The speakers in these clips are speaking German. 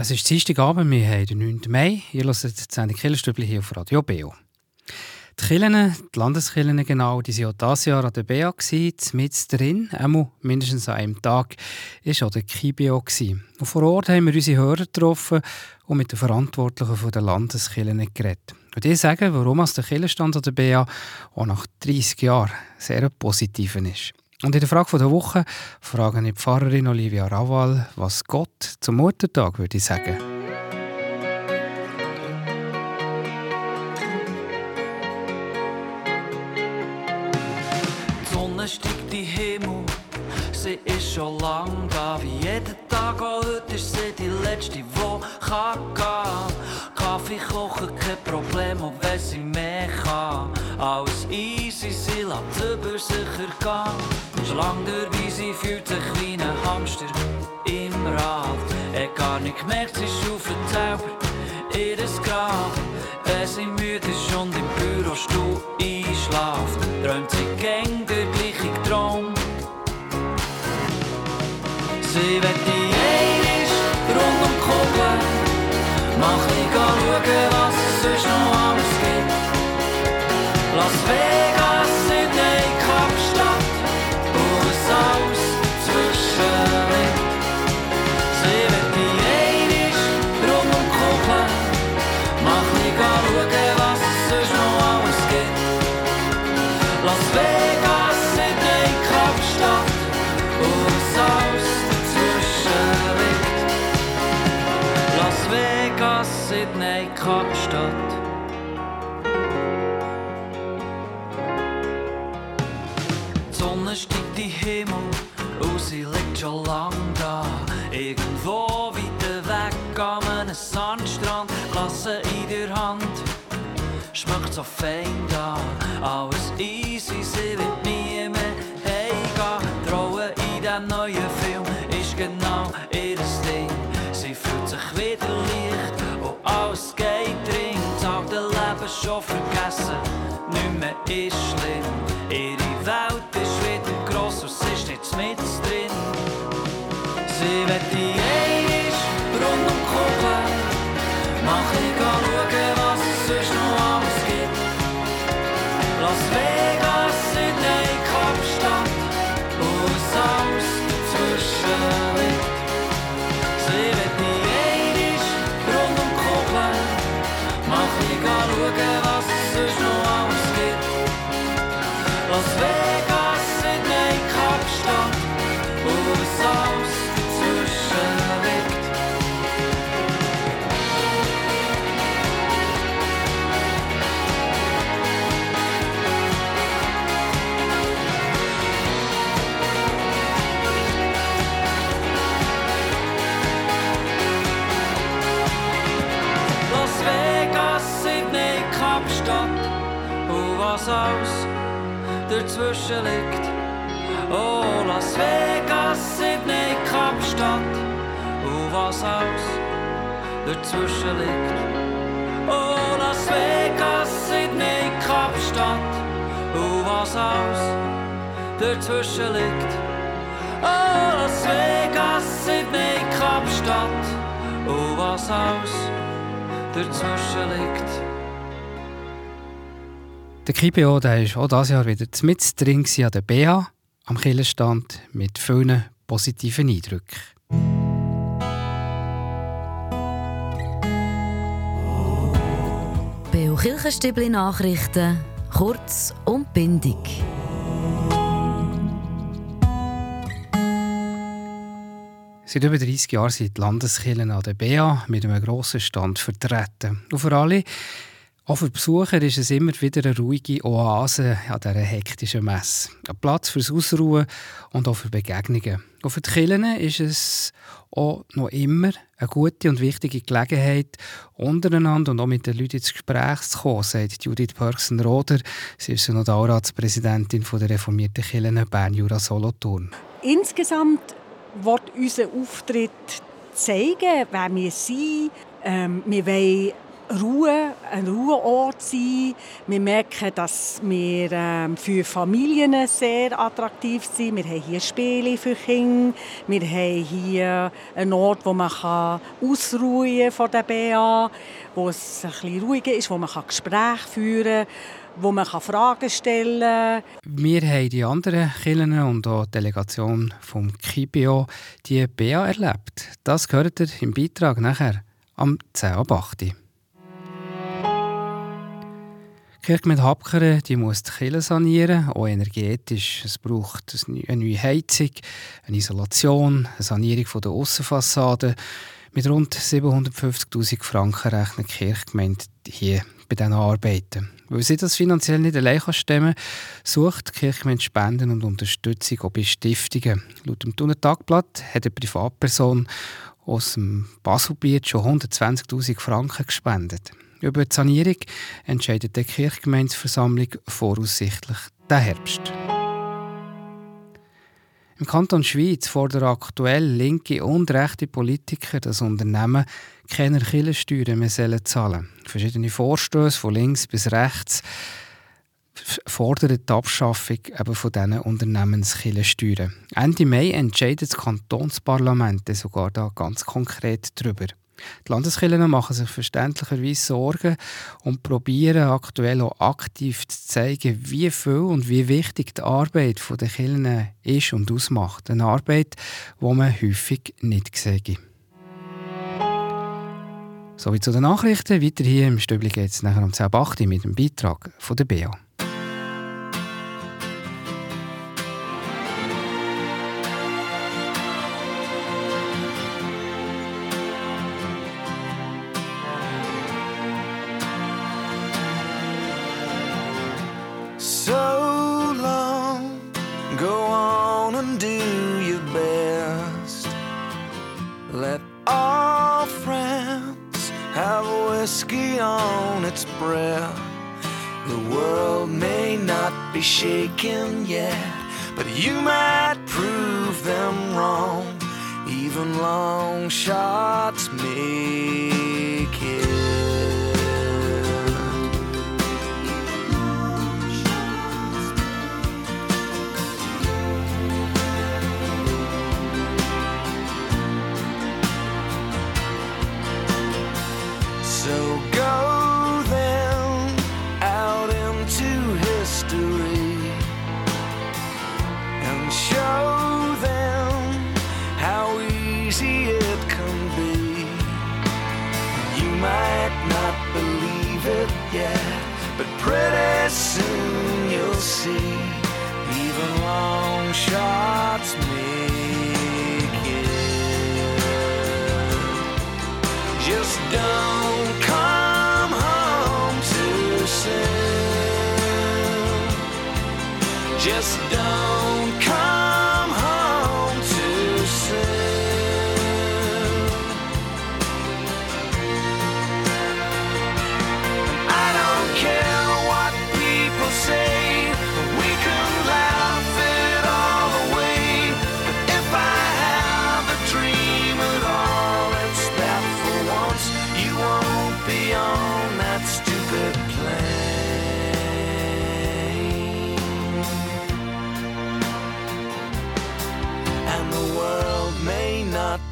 Es ist Dienstagabend, wir haben den 9. Mai. Ihr hört die Sendung Killerstübli hier auf Radio Beo. Die Kirchen, die Landeskirchen genau, die waren auch dieses Jahr an der BA, mit drin, einmal mindestens an einem Tag, war auch der KIBIO. Und vor Ort haben wir unsere Hörer getroffen und mit den Verantwortlichen der Landeskirchen geredet. Und die sagen, warum der Kirchenstand an der BA auch nach 30 Jahren sehr positiv ist. Und in der Frage der Woche frage ich die Pfarrerin Olivia Raval, was Gott zum Muttertag würde sagen. Die Sonne steigt in Himmel, sie ist schon lang da. Wie jeden Tag, auch heute ist sie die letzte, die kann gehen. Kaffee kochen, kein Problem, auch wenn sie mehr kann. Alles easy, sie lässt über sich ergehen. Solange der Weise fühlt sich wie ein Hamster im Rad. Er gar nicht gemerkt, sie schaufelt selber ihres Grab. Wenn sie müde ist und im Bürostuhl einschlaft, träumt sie gäng Sydney, Kapstadt. Sonne steigt in Himmel und sie liegt schon lang da. Irgendwo weiter weg an einem Sandstrand, Klasse in der Hand. Schmeckt so fein schon vergessen, nicht mehr ist schlimm. Kapstadt und was alles dazwischen liegt. Oh, Las Vegas, Sydney, Kapstadt und was alles dazwischen liegt. Oh, Las Vegas, Sydney, Kapstadt und was alles dazwischen liegt. Oh, Las Vegas, Sydney, Kapstadt und was alles dazwischen liegt. Der KIBO der ist auch dieses Jahr wieder mit drin an der BA am Killerstand mit vielen positiven Eindrücken. Kirchenstübli Nachrichten, kurz und bindig. Seit über 30 Jahren sind die Landeskirchen an der BA mit einem grossen Stand vertreten. Und für alle, auch für Besucher, ist es immer wieder eine ruhige Oase an dieser hektischen Messe. Ein Platz fürs Ausruhen und auch für Begegnungen. Und für die Kirchen ist es auch noch immer eine gute und wichtige Gelegenheit, untereinander und auch mit den Leuten ins Gespräch zu kommen, sagt Judith Pörksen-Roder. Sie ist Synodalratspräsidentin der reformierten Kirchen Bern-Jura-Solothurn. Insgesamt wird unser Auftritt zeigen, wer wir sind. Ähm, wir wollen Ruhe, ein Ruheort sein. Wir merken, dass wir ähm, für Familien sehr attraktiv sind. Wir haben hier Spiele für Kinder. Wir haben hier einen Ort, wo man kann ausruhen von der BA, wo es ein bisschen ruhiger ist, wo man Gespräche führen kann wo man Fragen stellen kann. Wir haben die anderen Kirchen und auch die Delegation vom KIBIO die BA erlebt. Das gehört ihr im Beitrag nachher am 10 ab 8. Kirchgemeinde Habkeren die muss die Kirche sanieren, auch energetisch. Es braucht eine neue Heizung, eine Isolation, eine Sanierung der Aussenfassade. Mit rund 750'000 Franken rechnet die Kirchgemeinde hier bei diesen Arbeiten. Weil sie das finanziell nicht allein stemmen kann, sucht die Kirchgemeinde Spenden und Unterstützung auch bei Stiftungen. Laut dem Thuner Tagblatt hat eine Privatperson aus dem Baselbiet schon 120'000 Franken gespendet. Über die Sanierung entscheidet die Kirchgemeindeversammlung voraussichtlich den Herbst. Im Kanton Schweiz fordern aktuell linke und rechte Politiker, dass Unternehmen keine Kirchensteuern mehr zahlen sollen. Verschiedene Vorstöße von links bis rechts fordern die Abschaffung eben von diesen Unternehmenskirchensteuern. Ende Mai entscheidet das Kantonsparlament sogar da ganz konkret darüber. Die Landeskirchen machen sich verständlicherweise Sorgen und probieren aktuell auch aktiv zu zeigen, wie viel und wie wichtig die Arbeit der Kirchen ist und ausmacht. Eine Arbeit, die man häufig nicht sieht. Sowie zu den Nachrichten. Weiter hier im Stübli geht es nachher um 10.08 Uhr mit dem Beitrag von der BA. You might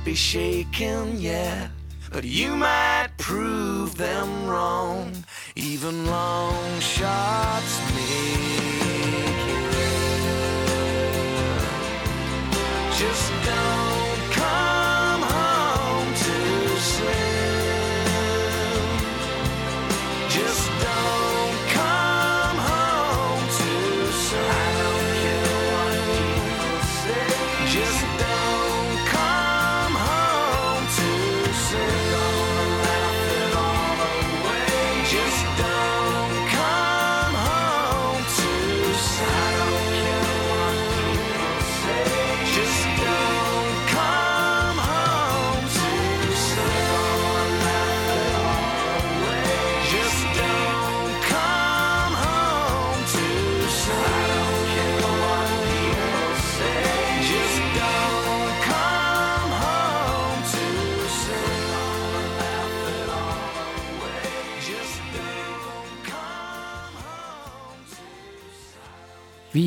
be shaken yet, but you might prove them wrong. Even long shots make it. Just don't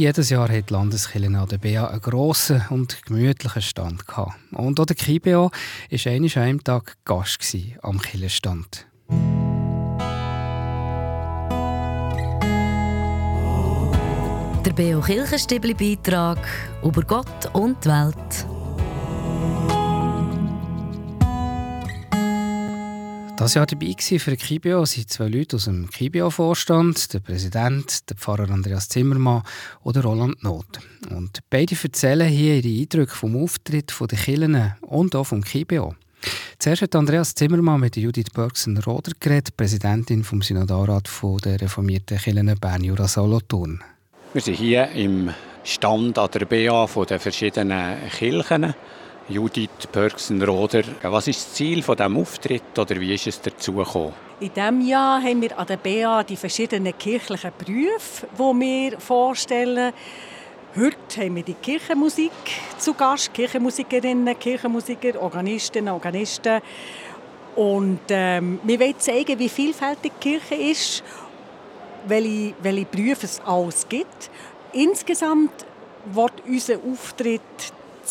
jedes Jahr hat die Landeskirche an der BA einen grossen und gemütlichen Stand gehabt. Und auch der KIBO war einmal an einem Tag Gast am Kirchenstand. Der BO Kirchenstibli Beitrag über Gott und die Welt. Das Jahr dabei war für KIBO sind zwei Leute aus dem KIBO-Vorstand, der Präsident, der Pfarrer Andreas Zimmermann oder Roland Not. Und beide erzählen hier ihre Eindrücke vom Auftritt der Kirchen und auch vom KIBO. Zuerst hat Andreas Zimmermann mit Judith Bergsen-Roder geredet, Präsidentin vom Synodarrat der reformierten Kirchen Bern-Jura-Solothurn. Wir sind hier im Stand an der BA den verschiedenen Kirchen. Judith Pörksen-Roder, was ist das Ziel von diesem Auftritt oder wie ist es dazu gekommen? In diesem Jahr haben wir an der BA die verschiedenen kirchlichen Berufe, die wir vorstellen. Heute haben wir die Kirchenmusik zu Gast, Kirchenmusikerinnen, Kirchenmusiker, Organistinnen, Organisten. Und ähm, wir wollen zeigen, wie vielfältig die Kirche ist, welche, welche Berufe es alles gibt. Insgesamt wird unser Auftritt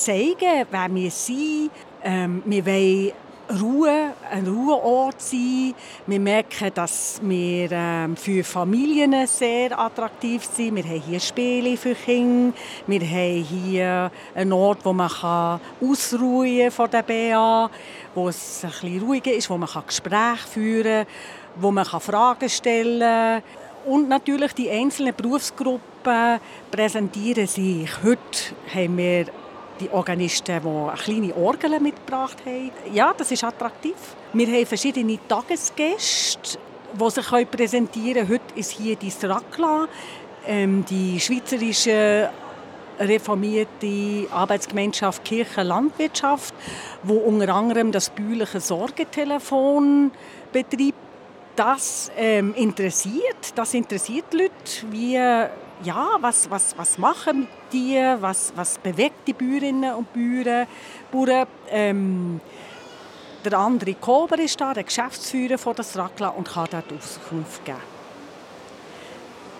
zeigen, wer wir sind. Ähm, wir wollen Ruhe, ein Ruheort sein. Wir merken, dass wir ähm, für Familien sehr attraktiv sind. Wir haben hier Spiele für Kinder. Wir haben hier einen Ort, wo man kann von der BA, wo es ein bisschen ruhiger ist, wo man Gespräche führen kann, wo man Fragen stellen kann. Und natürlich die einzelnen Berufsgruppen präsentieren sich. Heute haben wir die Organisten, die eine kleine Orgel mitgebracht haben. Ja, das ist attraktiv. Wir haben verschiedene Tagesgäste, die sich präsentieren können. Heute ist hier die Strakla, ähm, die schweizerische reformierte Arbeitsgemeinschaft Kirche Landwirtschaft, wo unter anderem das bäuerliche Sorgetelefon betreibt. Das ähm, interessiert, das interessiert die Leute, wie ja, was, was, was machen die, was, was bewegt die Bäuerinnen und Bauern. Bauern ähm, der andere Kober ist da, der Geschäftsführer von der Strakla und kann dort Auskunft geben.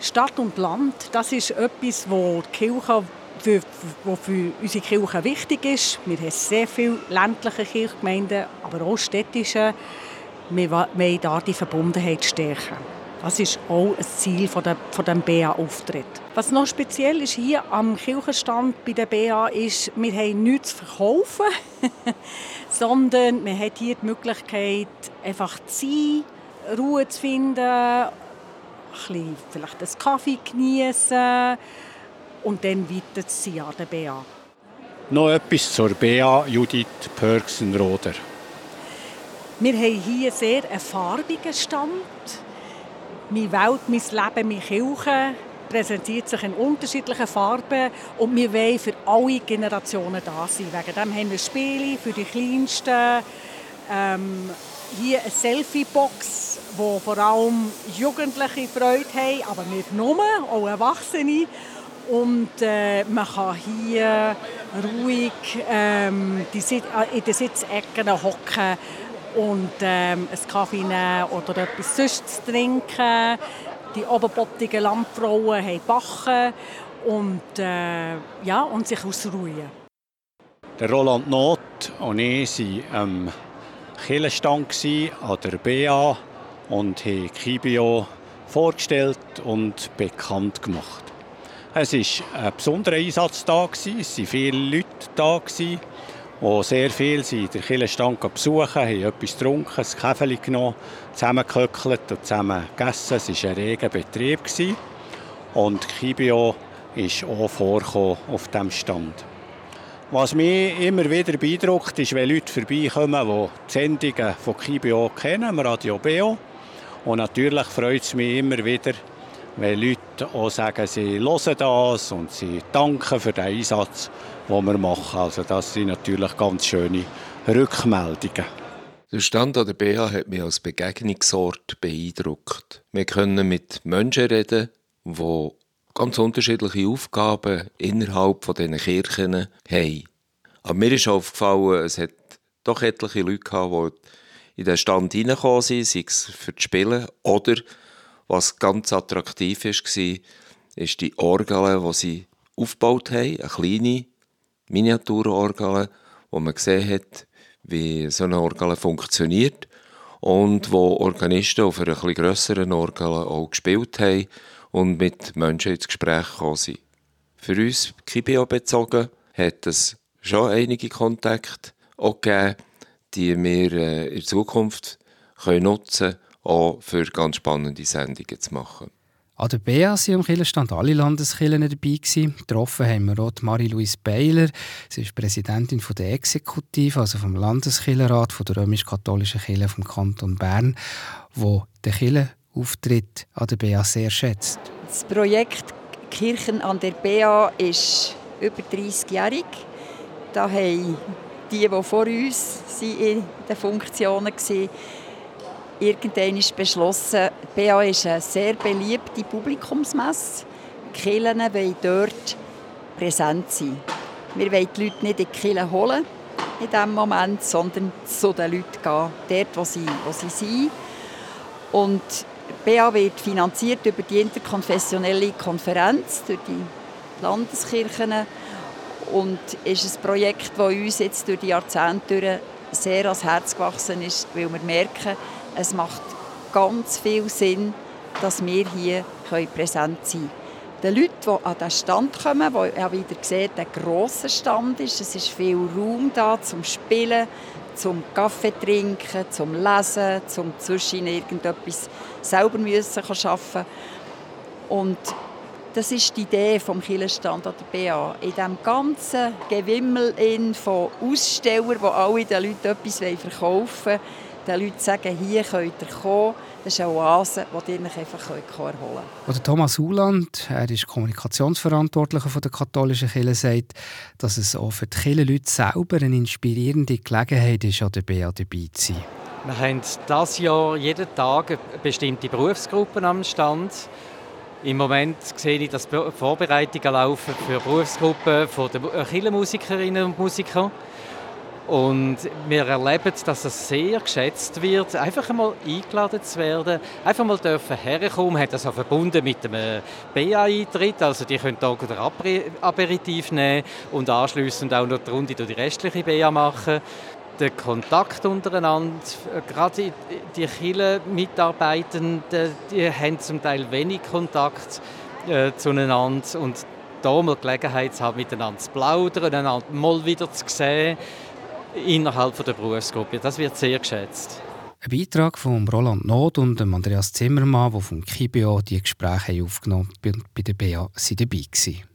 Stadt und Land, das ist etwas, wo die Kirche für, wo für unsere Kirche wichtig ist. Wir haben sehr viele ländliche Kirchgemeinden, aber auch städtische. Wir wollen da die Verbundenheit stärken. Das ist auch ein Ziel von, der, von dem BA-Auftritt. Was noch speziell ist hier am Kirchenstand bei der BA ist, wir haben nichts zu verkaufen, sondern wir haben hier die Möglichkeit, einfach zu sein, Ruhe zu finden, ein bisschen, vielleicht einen Kaffee genießen und dann weiter zu sein an der BA. Noch etwas zur BA Judith Pörksen-Roder. Wir haben hier sehr einen farbigen Stand. Meine Welt, mein Leben, meine Kirche präsentiert sich in unterschiedlichen Farben und wir wollen für alle Generationen da sein. Wegen dem haben wir Spiele für die Kleinsten. Ähm, hier eine Selfie-Box, wo vor allem Jugendliche Freude haben, aber nicht nur, auch Erwachsene. Und äh, man kann hier ruhig ähm, die, äh, in den Sitzecken hocken und ähm, einen Kaffee nehmen oder etwas sonst zu trinken. Die oberbottigen Landfrauen haben Bachen und, äh, ja, und sich ausruhen. Der Roland Not und ich waren am Kirchenstand an der BA und haben Kibio vorgestellt und bekannt gemacht. Es war ein besonderer Einsatz da, es waren viele Leute da wo sehr viel sind den Kirchenstand besuchen, haben etwas getrunken, ein Käfeli genommen, zusammengehöckelt und zusammen gegessen. Es war ein reger Betrieb. Und Kibio ist auch vorgekommen auf diesem Stand. Was mich immer wieder beeindruckt, ist, wenn Leute vorbeikommen, die die Sendungen von Kibio kennen, Radio Beo. Und natürlich freut es mich immer wieder, wenn Leute auch sagen, sie hören das und sie danken für den Einsatz, den wir machen. Also das sind natürlich ganz schöne Rückmeldungen. Der Stand an der BH hat mich als Begegnungsort beeindruckt. Wir können mit Menschen reden, die ganz unterschiedliche Aufgaben innerhalb von diesen Kirchen haben. Aber mir ist aufgefallen, es hat doch etliche Leute gehabt, die in den Stand hineingekommen sind, sei es für das Spielen oder was ganz attraktiv war, ist die Orgel, die sie aufgebaut haben, eine kleine Miniaturorgel, wo man gesehen hat, wie so eine Orgel funktioniert und wo Organisten auf einer etwas grösseren Orgel auch gespielt haben und mit Menschen ins Gespräch gekommen sind. Für uns Kibio bezogen hat es schon einige Kontakte gegeben, die wir äh, in Zukunft nutzen können, auch für ganz spannende Sendungen zu machen. An der BA waren am Kirchenstand alle Landeskirchen dabei. Gewesen. Getroffen haben wir auch Marie-Louise Beiler. Sie ist Präsidentin der Exekutive, also vom Landeskirchenrat der römisch-katholischen Kirche vom Kanton Bern, wo den Kirchenauftritt an der BA sehr schätzt. Das Projekt Kirchen an der BA ist über 30-jährig. Da haben die, die vor uns in den Funktionen waren, irgendwann beschlossen, die BA ist eine sehr beliebte Publikumsmesse. Die Kirchen wollen dort präsent sein. Wir wollen die Leute nicht in die Kirche holen in diesem Moment, sondern zu den Leuten gehen, dort, wo sie, wo sie sind. Und die BA wird finanziert über die interkonfessionelle Konferenz, durch die Landeskirchen. Und ist ein Projekt, das uns jetzt durch die Jahrzehnte sehr ans Herz gewachsen ist, weil wir merken, es macht ganz viel Sinn, dass wir hier präsent sein können. Den Leuten, die an den Stand kommen, wo ja wieder sieht, ein grosser Stand ist, es ist viel Raum da zum Spielen, zum Kaffee trinken, zum Lesen, zum zwischen irgendetwas selber müssen arbeiten Und das ist die Idee vom Kirchenstand an der BA. In diesem ganzen Gewimmel von Ausstellern, die alle den Leuten etwas verkaufen wollen, den Leuten sagen, hier könnt ihr kommen. Das ist eine Oase, die ihr euch einfach erholen könnt. Oder Thomas Uland, er ist Kommunikationsverantwortlicher der katholischen Kirche, sagt, dass es auch für die Kirchenleute selber eine inspirierende Gelegenheit ist, an der BA dabei zu sein. Wir haben dieses Jahr jeden Tag bestimmte Berufsgruppen am Stand. Im Moment sehe ich, dass Vorbereitungen laufen für Berufsgruppen der Kirchenmusikerinnen und Musiker. Und wir erleben, dass es sehr geschätzt wird, einfach einmal eingeladen zu werden, einfach mal dürfen herkommen, hat das auch verbunden mit dem BA-Eintritt, also die können da ein Aperitif nehmen und anschließend auch noch die Runde durch die restliche BA machen. Der Kontakt untereinander, gerade die Kille-Mitarbeitenden, die haben zum Teil wenig Kontakt äh, zueinander. Und da mal Gelegenheit zu haben, miteinander zu plaudern, einander mal wieder zu sehen innerhalb der Berufsgruppe. Das wird sehr geschätzt. Ein Beitrag von Roland Not und Andreas Zimmermann, die vom KIBO die Gespräche aufgenommen haben, bei der BA sind dabei waren.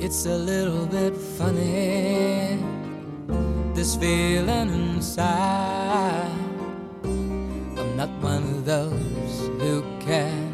It's a little bit funny, this feeling inside. I'm not one of those who can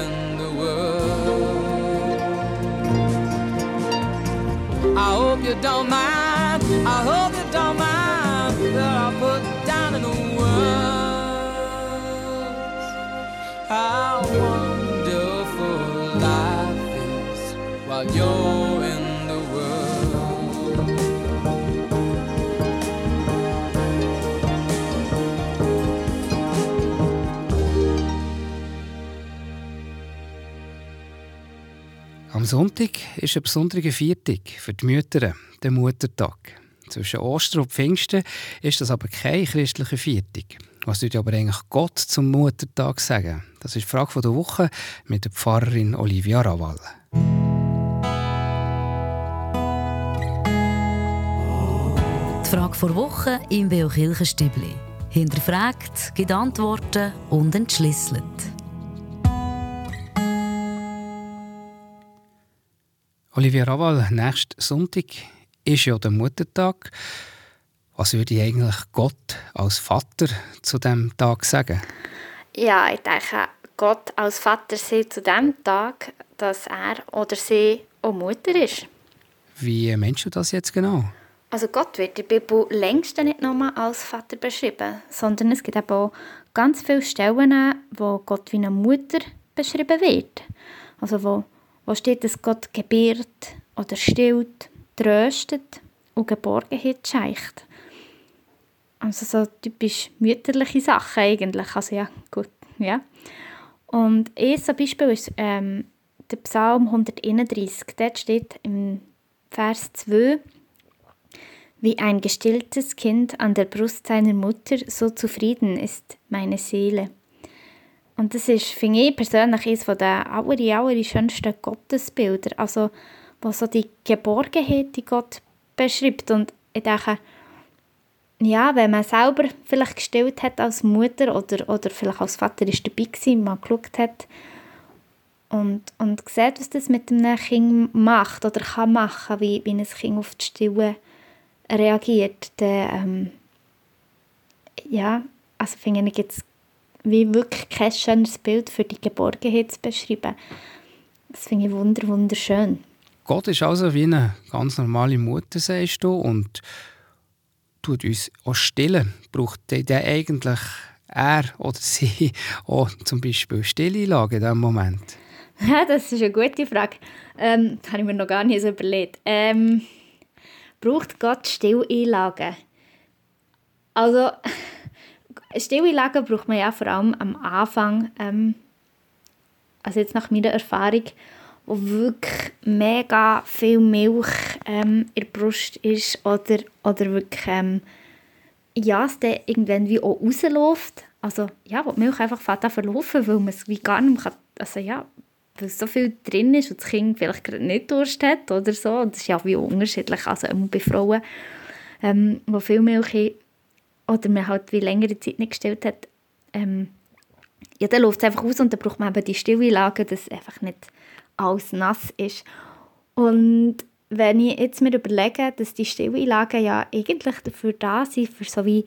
I hope you don't mind. I hope you don't mind that I put down in the words how wonderful life is while you're Am Sonntag ist ein besonderer Viertag für die Mütter, der Muttertag. Zwischen Ostern und Pfingsten ist das aber kein christlicher Viertag. Was würde aber eigentlich Gott zum Muttertag sagen? Das ist die Frage der Woche mit der Pfarrerin Olivia Rawal. Die Frage vor Woche im Beo Kirchenstübli. Hinterfragt, gibt Antworten und entschlüsselt. Olivia Rawal, nächsten Sonntag ist ja der Muttertag. Was würde eigentlich Gott als Vater zu dem Tag sagen? Ja, ich denke, Gott als Vater sieht zu dem Tag, dass er oder sie auch Mutter ist. Wie meinst du das jetzt genau? Also Gott wird in der Bibel längst nicht nur als Vater beschrieben, sondern es gibt eben auch ganz viele Stellen, wo Gott wie eine Mutter beschrieben wird. Also wo, wo steht, dass Gott gebiert oder stillt, tröstet und Geborgenheit schenkt. Also so typisch mütterliche Sachen eigentlich. Also ja, gut, ja. Und ein Beispiel ist ähm, der Psalm 131. Dort steht im Vers 2, wie ein gestilltes Kind an der Brust seiner Mutter, so zufrieden ist meine Seele. Und das ist, finde ich persönlich, eines der aller, aller schönsten Gottesbilder. Also, wo so die Geborgenheit in Gott beschreibt. Und ich denke, ja, wenn man selber vielleicht gestillt hat als Mutter oder, oder vielleicht als Vater ist dabei gewesen, mal geschaut hat und, und sieht, was das mit einem Kind macht oder kann machen, wie, wie ein Kind auf die Stille reagiert, dann, ähm, ja, also finde ich jetzt wie wirklich kein schönes Bild für die Geborgenheit zu beschreiben. Das finde ich wunder, wunderschön. Gott ist also wie eine ganz normale Mutter, sagst du, und tut uns auch stillen. Braucht der eigentlich er oder sie auch zum Beispiel Stilleinlage in diesem Moment? Ja, das ist eine gute Frage. Ähm, das habe ich mir noch gar nicht so überlegt. Ähm, braucht Gott Stilleinlagen? Also, Stilleinlagen braucht man ja vor allem am Anfang, ähm, also jetzt nach meiner Erfahrung, wo wirklich mega viel Milch ähm, in der Brust ist oder, oder wirklich, ähm, ja, es dann irgendwann wie auch rausläuft. Also, ja, wo die Milch einfach fährt verlaufen, weil man es wie gar nicht mehr kann, also ja, weil so viel drin ist und das Kind vielleicht gerade nicht Durst hat oder so. Das ist ja wie unterschiedlich, also immer bei Frauen, ähm, die viel Milch haben oder man halt wie längere Zeit nicht gestillt hat, ähm, ja, dann läuft es einfach aus und dann braucht man eben die Stilleinlagen, dass einfach nicht alles nass ist. Und wenn ich jetzt mir überlege, dass die Stilleinlagen ja eigentlich dafür da sind, für so wie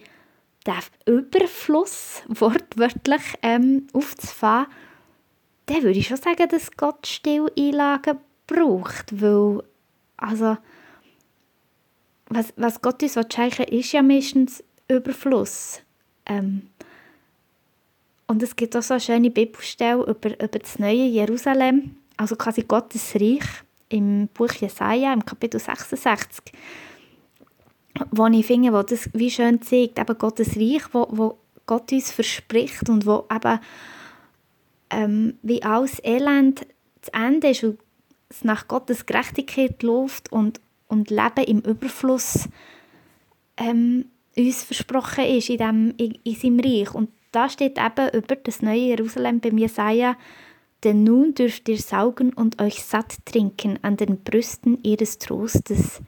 den Überfluss wortwörtlich ähm, aufzufahren, dann würde ich schon sagen, dass Gott Stilleinlagen braucht, weil also was, was Gott uns schenken ist ja meistens Überfluss. Ähm, und es gibt auch so eine schöne Bibelstelle über, über das neue Jerusalem, also quasi Gottes Reich im Buch Jesaja, im Kapitel 66, wo ich finde, wo das wie schön zeigt, eben Gottes Reich, wo, wo Gott uns verspricht und wo eben ähm, wie alles Elend zu Ende ist und es nach Gottes Gerechtigkeit läuft und, und Leben im Überfluss ähm, uns versprochen ist in, dem, in, in seinem Reich. Und da steht eben über das neue Jerusalem bei Jesaja, denn nun dürft ihr saugen und euch satt trinken an den Brüsten ihres Trostes.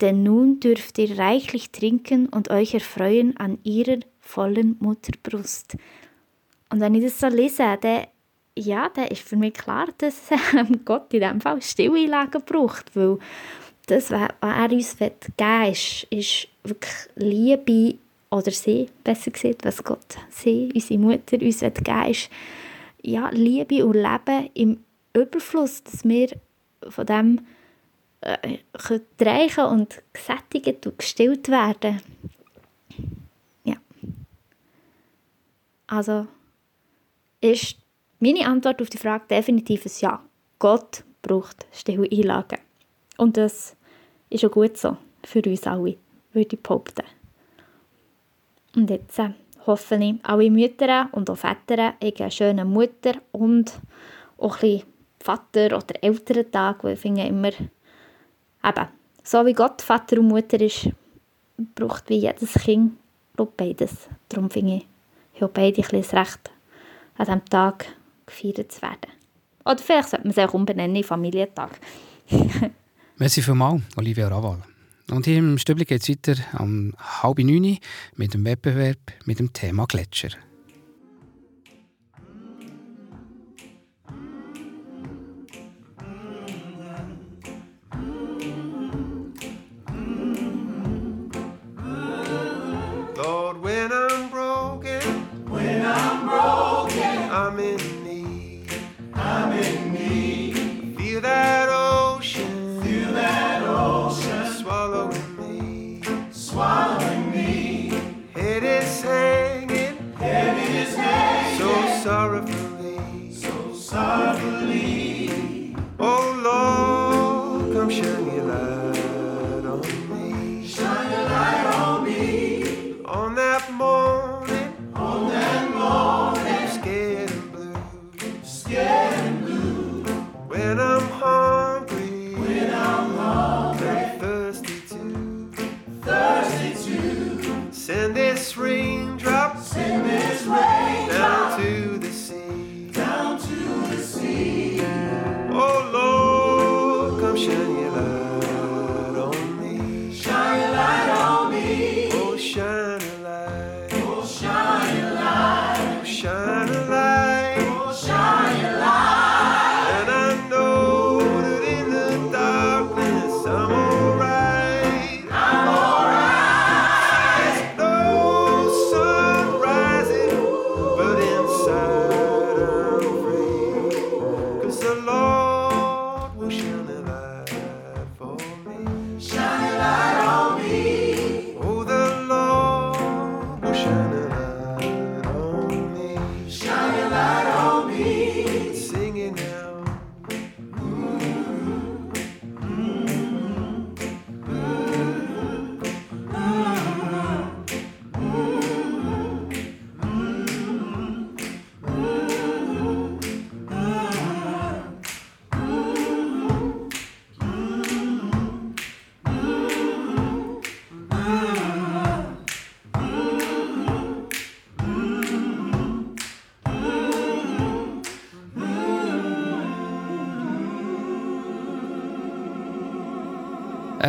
Denn nun dürft ihr reichlich trinken und euch erfreuen an ihrer vollen Mutterbrust. Und wenn ich das so lese, dann, ja, dann ist für mich klar, dass Gott in diesem Fall Stilleinlagen braucht, weil das, was er uns geben will, ist, ist wirklich Liebe, oder sie, besser gesagt, was Gott, sie, unsere Mutter, uns geben will, ist ja, Liebe und Leben im Überfluss, dass wir von dem äh, reichen und gesättigt und gestillt werden. Ja. Also ist meine Antwort auf die Frage definitiv ein Ja. Gott braucht stille Einlagen. Und das ist auch gut so für uns alle, würde ich behaupten. Und jetzt äh, hoffe ich, alle Mütter und auch Väter haben eine schöne Mutter und auch ein bisschen Vater- oder Elterntag, weil ich finde immer, eben, so wie Gott Vater und Mutter ist, braucht wie jedes Kind glaube beides. Darum finde ich, ich habe beide ein bisschen das Recht, an diesem Tag gefeiert zu werden. Oder vielleicht sollte man es auch umbenennen Familientag. Merci vielmals, Olivia Raval. Und hier im Stübli geht es weiter um halb neun mit dem Wettbewerb mit dem Thema Gletscher.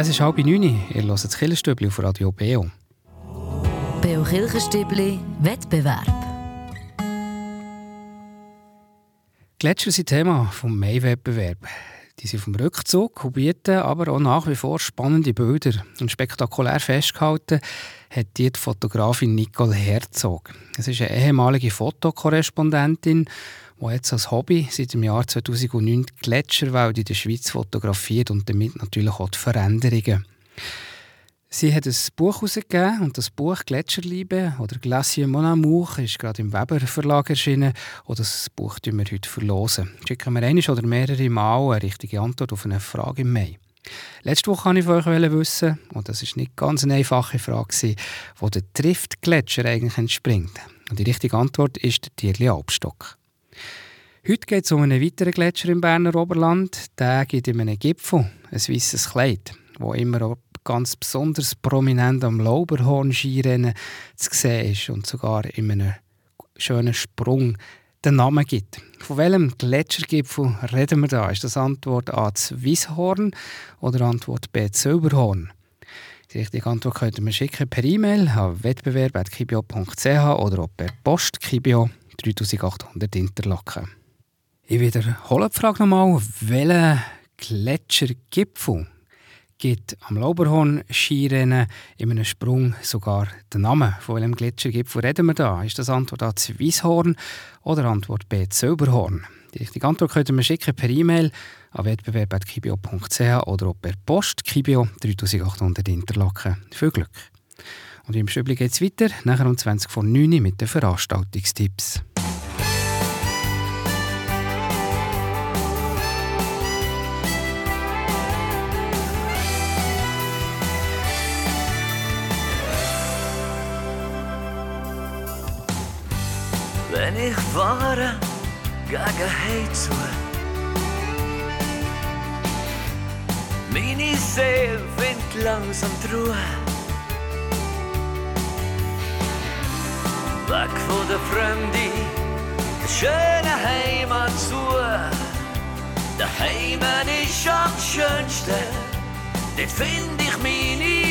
Es ist halb neun. Ihr hört das Killerstübli auf Radio Beo. Beo Kirchenstübli Wettbewerb. Gletscher sind Thema vom Mai-Wettbewerb. Die sind vom Rückzug und bieten aber auch nach wie vor spannende Bilder. Und spektakulär festgehalten hat die, die Fotografin Nicole Herzog. Es ist eine ehemalige Fotokorrespondentin, die jetzt als Hobby seit dem Jahr 2009 die Gletscherwelt in der Schweiz fotografiert und damit natürlich auch die Veränderungen. Sie hat ein Buch herausgegeben und das Buch «Gletscherliebe» oder «Glacier Mon Amour» ist gerade im Weber Verlag erschienen und das Buch verlosen wir heute. Verlosen. Schicken wir einmal oder mehrere Mal eine richtige Antwort auf eine Frage im Mai. Letzte Woche wollte ich von euch wissen, und das ist nicht ganz eine einfache Frage, wo der Triftgletscher eigentlich entspringt. Und die richtige Antwort ist der Tierli Albstock. Heute geht es um einen weiteren Gletscher im Berner Oberland. Der gibt in einem Gipfel ein weißes Kleid, wo immer ganz besonders prominent am Lauberhorn-Skirennen zu sehen ist und sogar in einem schönen Sprung den Namen gibt. Von welchem Gletschergipfel reden wir da? Ist das Antwort A das Wieshorn oder Antwort B das Silberhorn? Die richtige Antwort könnt ihr mir schicken per E-Mail an wettbewerb.kibio.ch oder auch per Post Kibio 3800 Interlaken. Ich wiederhole die Frage nochmal, welchen Gletschergipfel gibt am Lauberhorn Skirennen in einem Sprung sogar den Namen. Von welchem Gletschergipfel reden wir da? Ist das Antwort A das Wieshorn oder Antwort B das Silberhorn? Die richtige Antwort könnt ihr mir schicken per E-Mail an wettbewerb.kibio.ch oder auch per Post Kibio 3800 Interlaken. Viel Glück! Und im Stübli geht es weiter, nachher um 20 vor 9 Uhr mit den Veranstaltungstipps. Ich fahre gegen Heizu, meine Seele findet langsam die Ruhe. Weg von der Fremde, der schönen Heimat zu. Der Heimat ist am schönsten, dort find ich meine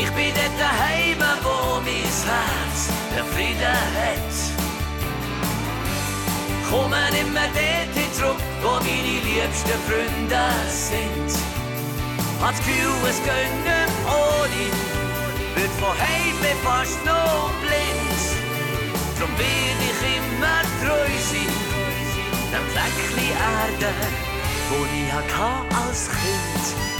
Ich bin dort daheim, wo mein Herz der Frieden hat. Komme immer dort zurück, wo meine liebsten Freunde sind. Hat Gefühl, es geht nicht ohne ihn. Wird von Heim fast noch blind. Drum will ich immer treu sein. Dem Fleckchen Erde, wo ich hatte als Kind.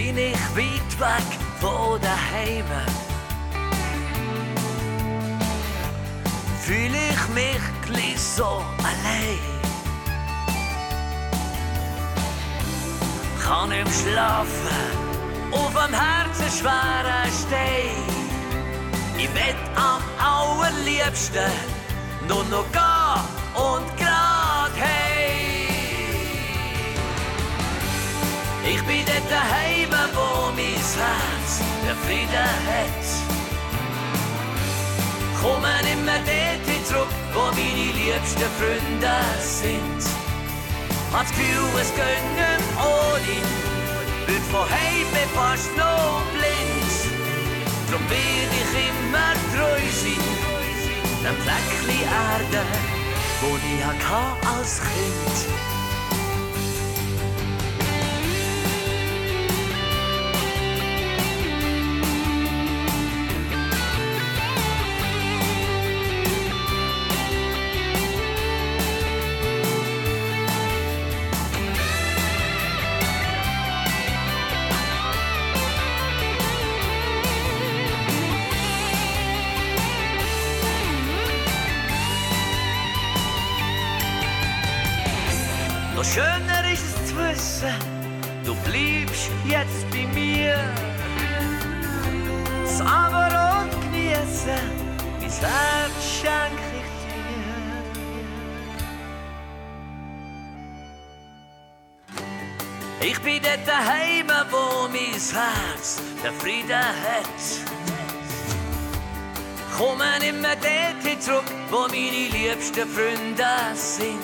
Bin ich weit weg von daheim. Fühl ich mich gleich so allein. Kann im Schlafen auf dem Herzen schweren Stein. Ich wett am allerliebsten nur noch gehen und grad Ich bin dort daheim, wo mein Herz der Frieden hat. Komme immer dort zurück, wo meine liebsten Freunde sind. Hat das Gefühl, es geht nicht ohne. Wird von Heim fast noch blind. Drum will ich immer treu sein. Dem Fleckchen Erde, wo ich hatte als Kind. Noch bin dort daheim, wo mein Herz der Frieden hat. Kommen immer dorthin zurück, wo meine liebsten Freunde sind.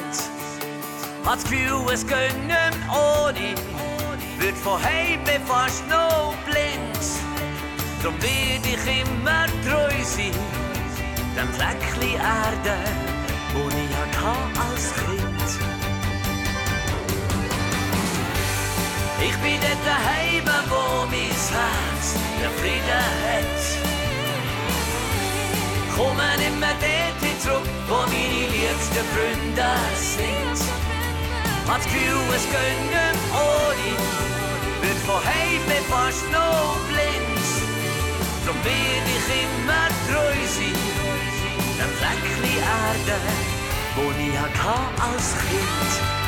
Hat das Gefühl, es geht nicht ohne, wird von heim fast noch blind. Drum werd ich immer treu sein, dem Fleckchen Erde, wo ich hatte als Kind. Ich bin dort daheim, wo mein Herz den Frieden hat. Kommen immer dort zurück, wo meine liebsten Freunde sind. Hat Gefühl, es geht nicht ohne, wird von heim fast noch blind. Drum werd ich immer treu sein, dem Fleckchen Erde, wo ich hatte als Kind. Hat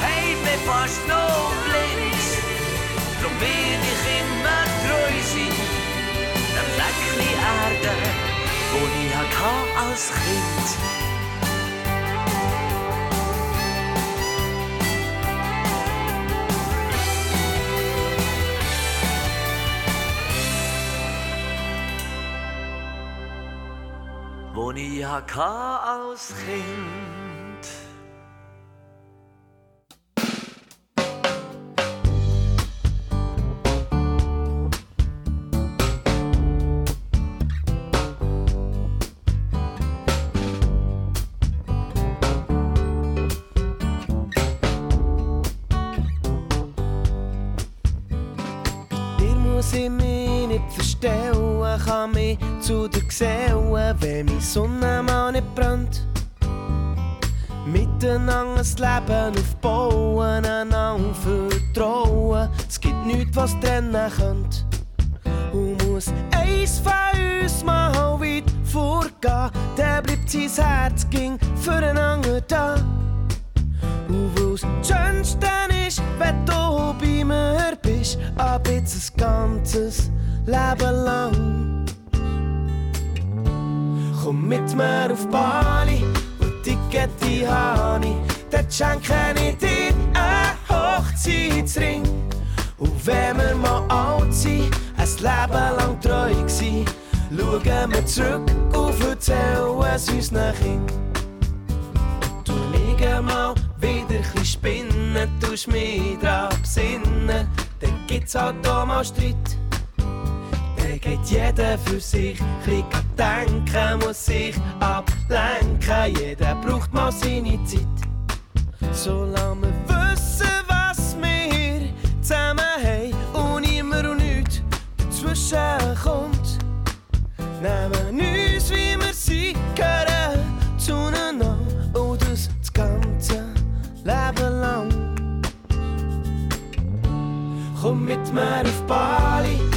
heim fast noch blind. Drum werd ich immer treu sein, dem Fleckchen Erde, wo ich hatte als Kind. Wo ich hatte zu dir gesellen, wenn meine Sonne mal nicht brennt. Miteinander ein Leben aufbauen, einander vertrauen. Es gibt nichts, was trennen könnte. Und muss eins von uns mal weit vorgehen, dann bleibt sein Herz ging füreinander da. Und weil's das Schönste ist, wenn du bei mir bist, ab jetzt ein ganzes Leben lang. Komm mit mir auf Bali und Ticket habe ich, dort schenke ich dir einen Hochzeitsring. Und wenn wir mal alt sind, ein Leben lang treu gsi, schauen wir zurück und erzählen es unseren Kindern. Du liege mal wieder ein bisschen spinnen, tust mich dran besinnen, dann gibt's halt auch mal Streit. Geht jeder für sich, bisschen denken, muss sich ablenken, jeder braucht mal seine Zeit. Solange wir wissen, was wir zusammen haben und immer und nichts dazwischen kommt, nehmen uns, wie wir sind, gehören zueinander und das das ganze Leben lang. Komm mit mir auf Bali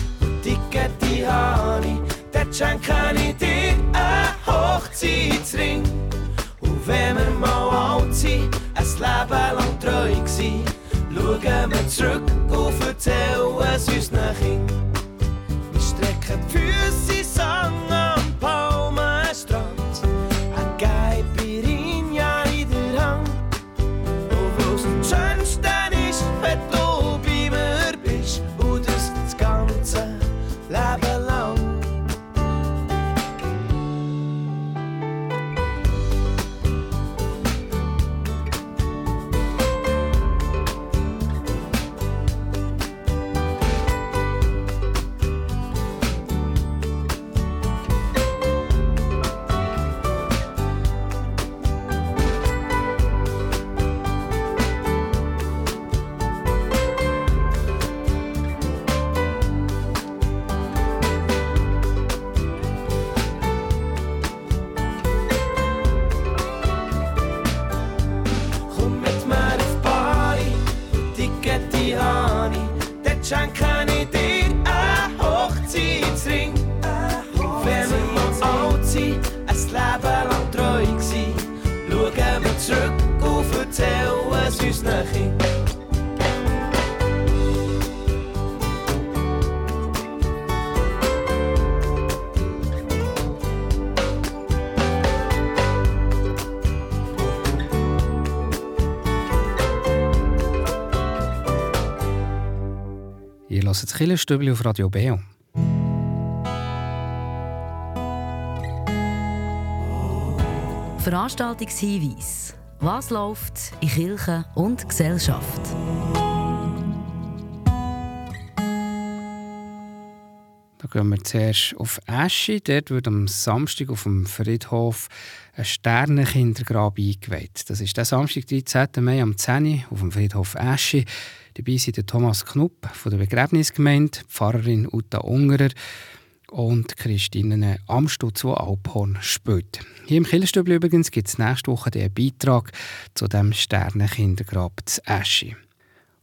die habe ich, dort schenke ich dir einen Hochzeitsring. Und wenn wir mal alt sind, ein Leben lang treu gsi, schauen wir zurück und erzählen es unseren Kindern. Hört das Killerstübli auf Radio Beo. Veranstaltungshinweis. Was läuft in Kirche und Gesellschaft? Da gehen wir zuerst auf Eschi. Dort wird am Samstag auf dem Friedhof ein Sternenkindergrab eingeweiht. Das ist der Samstag, 13. Mai am 10. Uhr auf dem Friedhof Eschi. Dabei sind der Thomas Knupp von der Begräbnisgemeinde, Pfarrerin Uta Ungerer und Christine Amstutz, die Alphorn spielt. Hier im Killerstübli übrigens gibt es nächste Woche einen Beitrag zu dem Sternenkindergrab zu Eschi.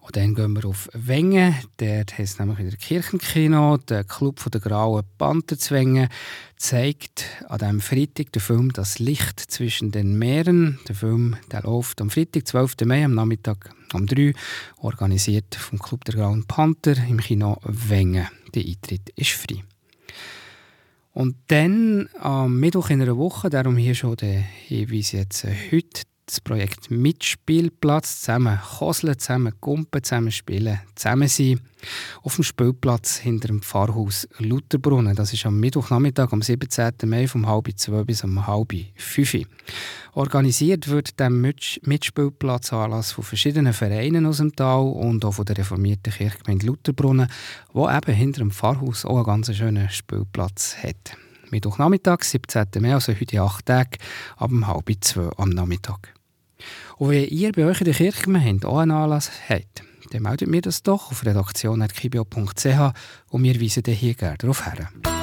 Und dann gehen wir auf Wengen. Dort hat es nämlich wieder Kirchenkino. Der Club der Grauen Panther zu Wengen zeigt an diesem Freitag den Film «Das Licht zwischen den Meeren». Der Film der läuft am Freitag, 12. Mai, am Nachmittag um 3 organisiert vom Club der Grauen Panther im Kino Wengen. Der Eintritt ist frei. Und dann am Mittwoch in einer Woche, darum hier schon der Hinweis jetzt heute, das Projekt Mitspielplatz, zusammen koseln, zusammen kumpen, zusammen spielen, zusammen sein. Auf dem Spielplatz hinter dem Pfarrhaus Lutherbrunnen. Das ist am Mittwochnachmittag, am 17. Mai, vom halb zwei bis um halb fünf. Organisiert wird der Mitspielplatzanlass von verschiedenen Vereinen aus dem Tal und auch von der reformierten Kirchgemeinde Lutherbrunnen, wo eben hinter dem Pfarrhaus auch einen ganz schönen Spielplatz hat. Mittwochnachmittag, 17. Mai, also heute acht Tage, ab um halb zwei am Nachmittag. Und wenn ihr bei euch in der Kirchgemeinde auch einen Anlass habt, dann meldet mir das doch auf redaktion.kibio.ch und wir weisen hier gerne darauf hin.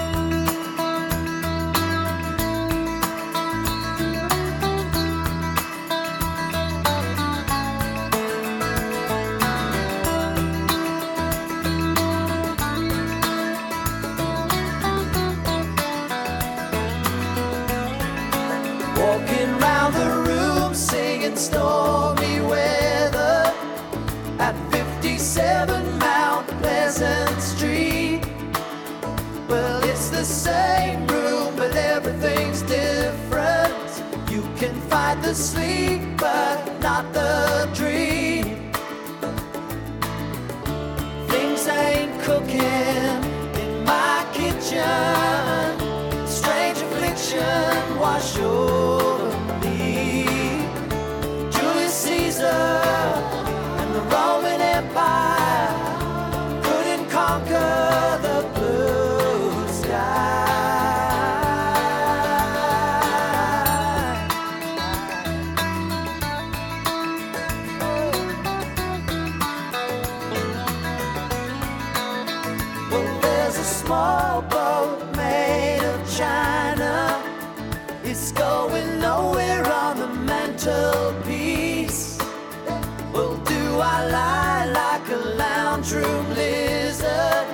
Lounge room lizard?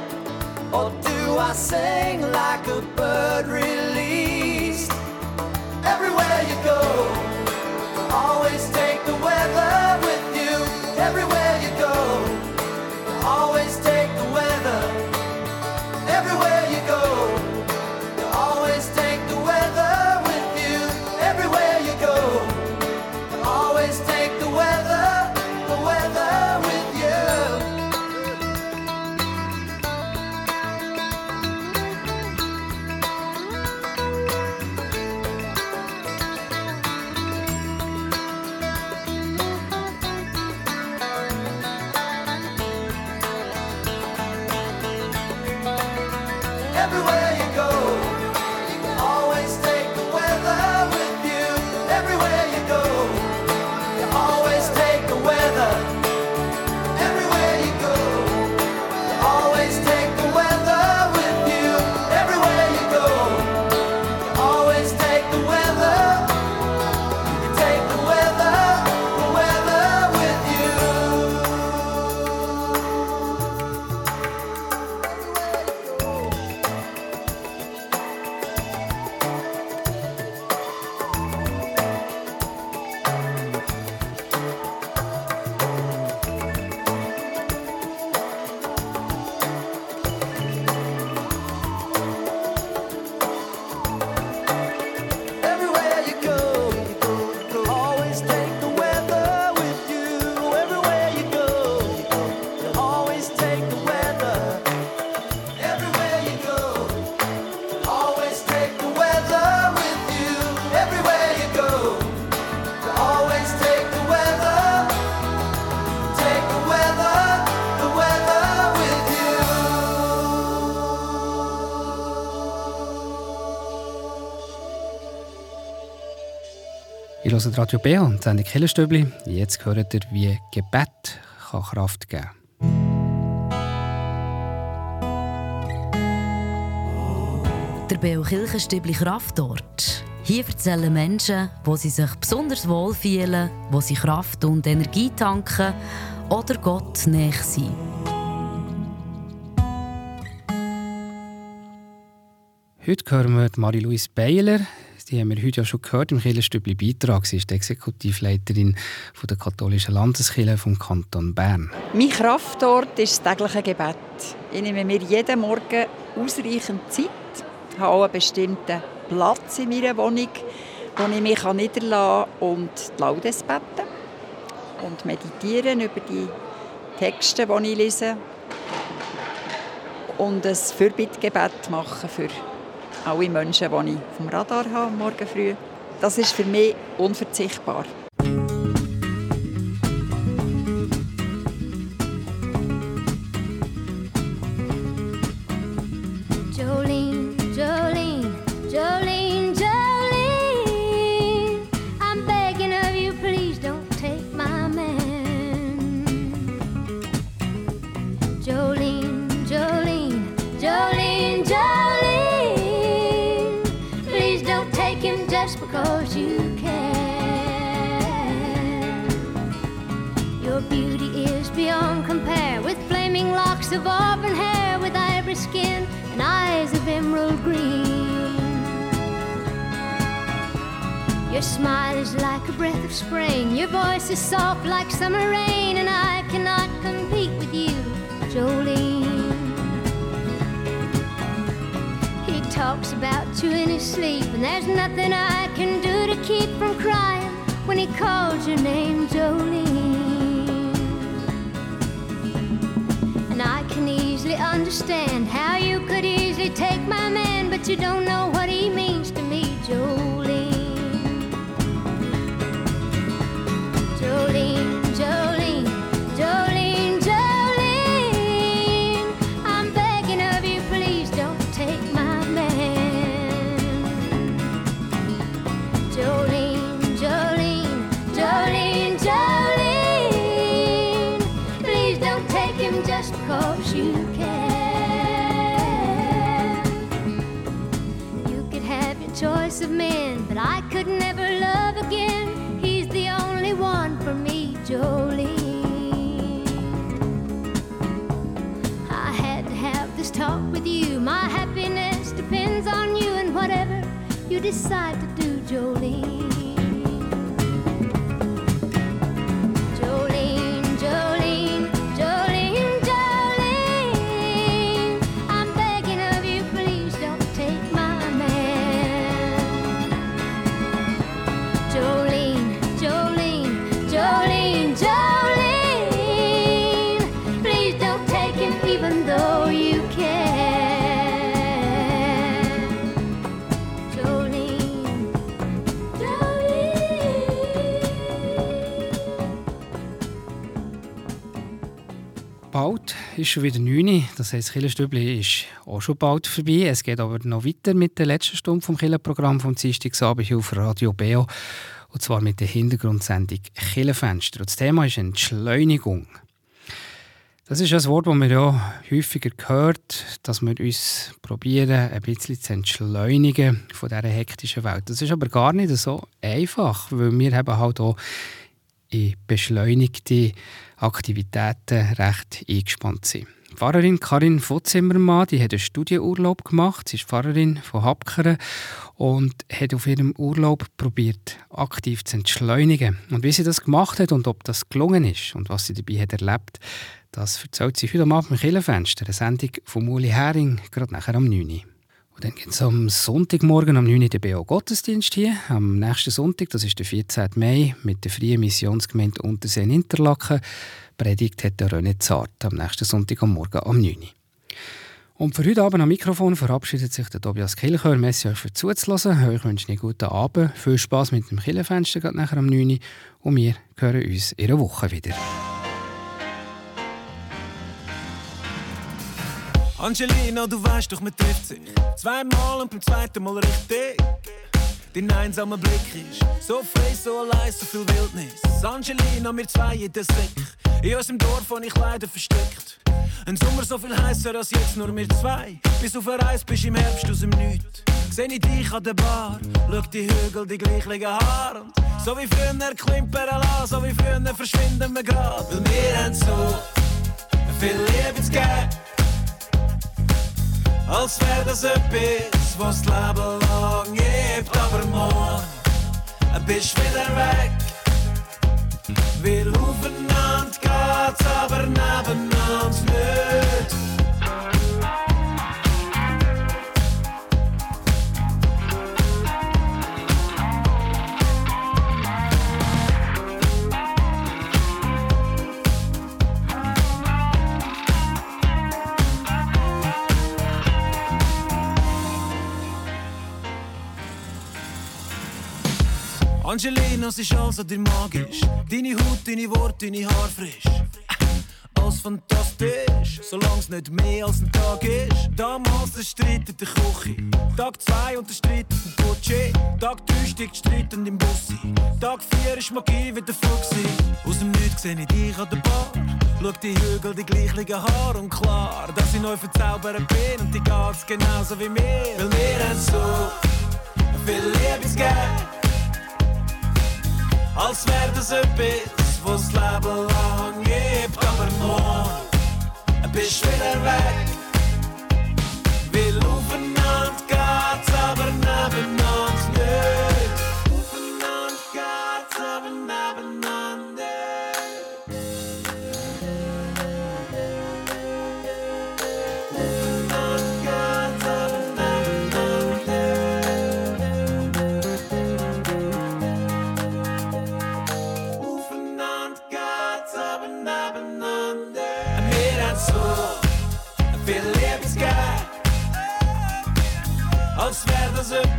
Or do I sing like a bird released? Ich höre Radio B und Sendung Killerstübli. Jetzt hört ihr, wie Gebet kann Kraft geben Der Beo Kirchenstübli Kraftort. Hier erzählen Menschen, wo sie sich besonders wohl fühlen, wo sie Kraft und Energie tanken oder Gott näher sind. Heute hören wir Marie-Louise Beiler. Die haben wir heute ja schon gehört im Kirchenstübli Beitrag. Sie ist die Exekutivleiterin von der katholischen Landeskirche vom Kanton Bern. Mein Kraftort ist das tägliche Gebet. Ich nehme mir jeden Morgen ausreichend Zeit, habe auch einen bestimmten Platz in meiner Wohnung, wo ich mich niederlassen kann und die Laudes beten und meditieren über die Texte, die ich lese und ein Fürbittgebet machen für alle Menschen, die ich vom Radar habe, morgen früh. Das ist für mich unverzichtbar. You don't know decide to do, Jolene. Ist schon wieder 9 Uhr. Das heisst, Killerstübli ist auch schon bald vorbei. Es geht aber noch weiter mit der letzten Stunde vom Killerprogramm vom Dienstagabend hier auf Radio Beo. Und zwar mit der Hintergrundsendung Killerfenster. Und das Thema ist Entschleunigung. Das ist ein Wort, das man ja häufiger hört, dass wir uns probieren, ein bisschen zu entschleunigen von dieser hektischen Welt. Das ist aber gar nicht so einfach, weil wir haben halt auch in beschleunigte Aktivitäten recht eingespannt sind. Die Pfarrerin Karin Votzimmermann die hat einen Studienurlaub gemacht. Sie ist Pfarrerin von Hapkeren und hat auf ihrem Urlaub probiert, aktiv zu entschleunigen. Und wie sie das gemacht hat und ob das gelungen ist und was sie dabei hat erlebt, das erzählt sie heute Abend im Killenfenster, eine Sendung von Uli Hering, gerade nachher am 9 Uhr. Dann gibt es am Sonntagmorgen am 9 Uhr den BO Gottesdienst hier. Am nächsten Sonntag, das ist der 14. Mai, mit der Freien Missionsgemeinde Unterseen Interlaken. Predigt hat der René Zart am nächsten Sonntag am Morgen am 9 Uhr. Und für heute Abend am Mikrofon verabschiedet sich der Tobias Kilchör. Merci euch für zuzulassen. Ich wünsche einen guten Abend. Viel Spass mit dem Killenfenster nachher am 9 Uhr. Und wir hören uns in einer Woche wieder. Angelina, du weißt doch, man trifft sich zweimal und beim zweiten Mal richtig. Dein einsamer Blick ist so frei, so allein, so viel Wildnis. Angelina, wir zwei in der Säck. In unserem Dorf habe ich leider versteckt. Ein Sommer so viel heißer als jetzt, nur wir zwei. Bis auf eine Reise bist im Herbst aus dem Nichts. Seh ich dich an der Bar, schau die Hügel, die gleichen Haare. Und so wie früher klimpern lassen, so wie früher verschwinden wir grad. Weil wir haben so viel Liebe zu geben. Als das etwas, was das Leben lang gibt. Aber morgen bist wieder weg. Wir aufeinander geht's, aber nebeneinander nicht. Angelina, es ist also dir magisch. Deine Haut, deine Worte, deine Haare frisch. Alles fantastisch, solange es nicht mehr als ein Tag ist. Damals der Streit in der Küche. Tag 2 und der Streit im Porsche. Tag 3 steigt Streit und im Bussi. Tag 4 ist Magie wieder Fuchsi. Aus dem Nichts sehe ich dich an der Bar. Schau die Hügel, die gleichen Haare und klar, dass ich neu verzaubert bin und die geht's genauso wie mir. Weil wir haben so viel Liebe gegeben. Als wär das etwas, was das Leben lang gibt. Aber morgen bist wieder weg. Weil aufeinander geht's, aber nebeneinander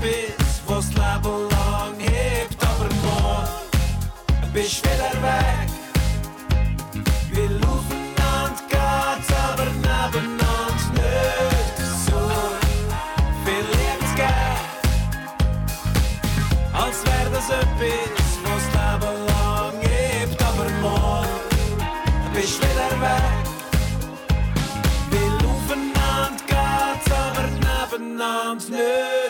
bis wo's Leben lang hebt, aber morgen bist wieder weg. Wir aufeinander geht's, aber nebeneinander nicht so viel Liebe zu geben, als wäre das etwas, wo's Leben lang hebt, aber morgen bist wieder weg. Wir aufeinander geht's, aber nebeneinander nicht.